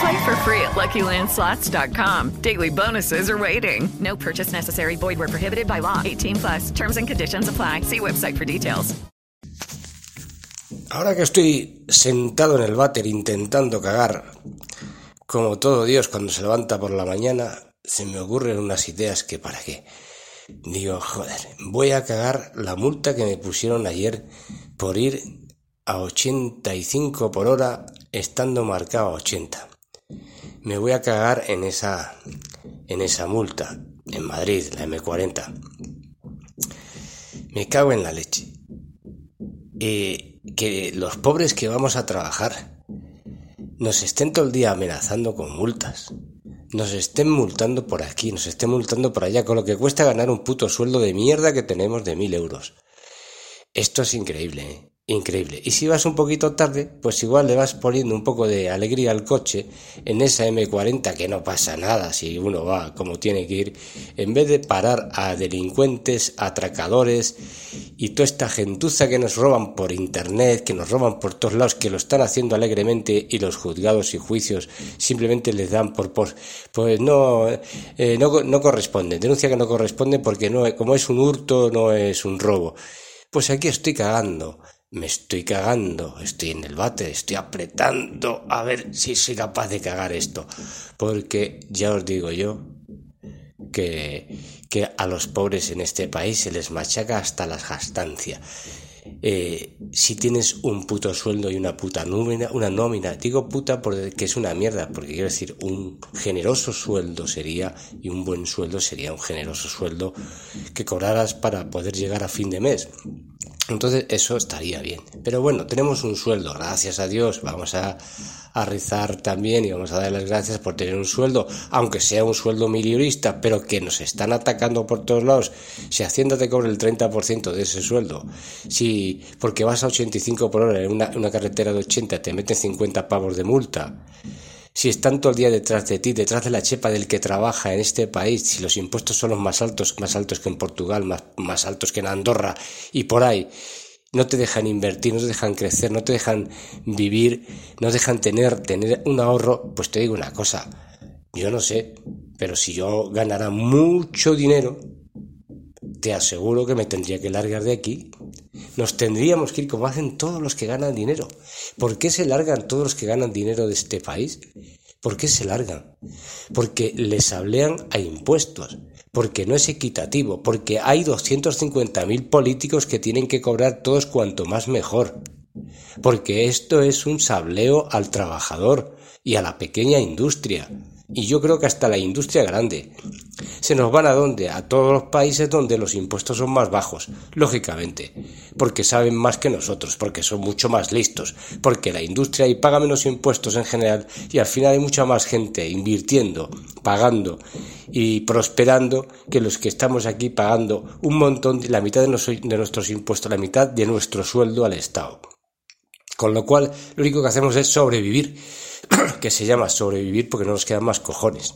Play for free at LuckyLandSlots.com. Daily bonuses are waiting. No purchase necessary. Void where prohibited by law. 18 plus. Terms and conditions apply. See website for details. Ahora que estoy sentado en el váter intentando cagar, como todo Dios cuando se levanta por la mañana, se me ocurren unas ideas que para qué. Digo, joder, voy a cagar la multa que me pusieron ayer por ir a 85 por hora estando marcado a 80. Me voy a cagar en esa en esa multa en Madrid, la M40. Me cago en la leche. Eh, que los pobres que vamos a trabajar nos estén todo el día amenazando con multas. Nos estén multando por aquí, nos estén multando por allá, con lo que cuesta ganar un puto sueldo de mierda que tenemos de mil euros. Esto es increíble, ¿eh? Increíble. Y si vas un poquito tarde, pues igual le vas poniendo un poco de alegría al coche en esa M40 que no pasa nada si uno va como tiene que ir, en vez de parar a delincuentes, atracadores y toda esta gentuza que nos roban por internet, que nos roban por todos lados, que lo están haciendo alegremente y los juzgados y juicios simplemente les dan por, por pues no, eh, no, no corresponde, denuncia que no corresponde porque no, como es un hurto no es un robo. Pues aquí estoy cagando me estoy cagando, estoy en el bate, estoy apretando a ver si soy capaz de cagar esto. Porque ya os digo yo que, que a los pobres en este país se les machaca hasta la gastancia. Eh, si tienes un puto sueldo y una puta nómina, una nómina, digo puta porque es una mierda, porque quiero decir, un generoso sueldo sería, y un buen sueldo sería un generoso sueldo que cobraras para poder llegar a fin de mes. Entonces eso estaría bien. Pero bueno, tenemos un sueldo, gracias a Dios. Vamos a, a rizar también y vamos a dar las gracias por tener un sueldo, aunque sea un sueldo milionista, pero que nos están atacando por todos lados. Si Hacienda te cobra el 30% de ese sueldo, si porque vas a 85 por hora en una, una carretera de 80 te meten 50 pavos de multa si están todo el día detrás de ti, detrás de la chepa del que trabaja en este país, si los impuestos son los más altos, más altos que en Portugal, más, más altos que en Andorra y por ahí, no te dejan invertir, no te dejan crecer, no te dejan vivir, no dejan tener, tener un ahorro, pues te digo una cosa, yo no sé, pero si yo ganara mucho dinero, te aseguro que me tendría que largar de aquí. Nos tendríamos que ir como hacen todos los que ganan dinero. ¿Por qué se largan todos los que ganan dinero de este país? ¿Por qué se largan? Porque les hablean a impuestos, porque no es equitativo, porque hay 250.000 políticos que tienen que cobrar todos cuanto más mejor, porque esto es un sableo al trabajador y a la pequeña industria y yo creo que hasta la industria grande. Se nos van a dónde? A todos los países donde los impuestos son más bajos, lógicamente, porque saben más que nosotros, porque son mucho más listos, porque la industria ahí paga menos impuestos en general y al final hay mucha más gente invirtiendo, pagando y prosperando que los que estamos aquí pagando un montón, la mitad de, de nuestros impuestos, la mitad de nuestro sueldo al Estado. Con lo cual, lo único que hacemos es sobrevivir que se llama sobrevivir porque no nos quedan más cojones.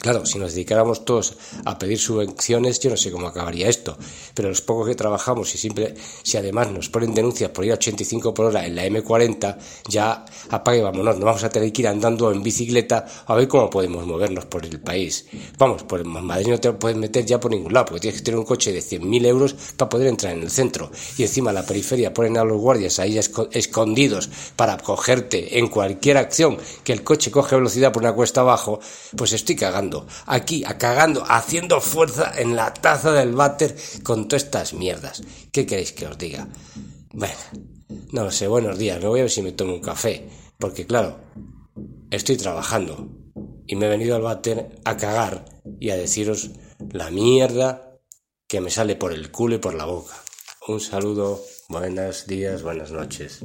Claro, si nos dedicáramos todos a pedir subvenciones, yo no sé cómo acabaría esto, pero los pocos que trabajamos y simple, si además nos ponen denuncias por ir a 85 por hora en la M40, ya apague vámonos, nos vamos a tener que ir andando en bicicleta a ver cómo podemos movernos por el país. Vamos, por Madrid no te puedes meter ya por ningún lado, porque tienes que tener un coche de 100.000 euros para poder entrar en el centro. Y encima la periferia ponen a los guardias ahí escondidos para cogerte en cualquier acción que el coche coge velocidad por una cuesta abajo, pues estoy cagando. Aquí, a cagando, haciendo fuerza en la taza del váter con todas estas mierdas. ¿Qué queréis que os diga? Bueno, no lo sé, buenos días. Me voy a ver si me tomo un café. Porque claro, estoy trabajando. Y me he venido al váter a cagar y a deciros la mierda que me sale por el culo y por la boca. Un saludo, buenos días, buenas noches.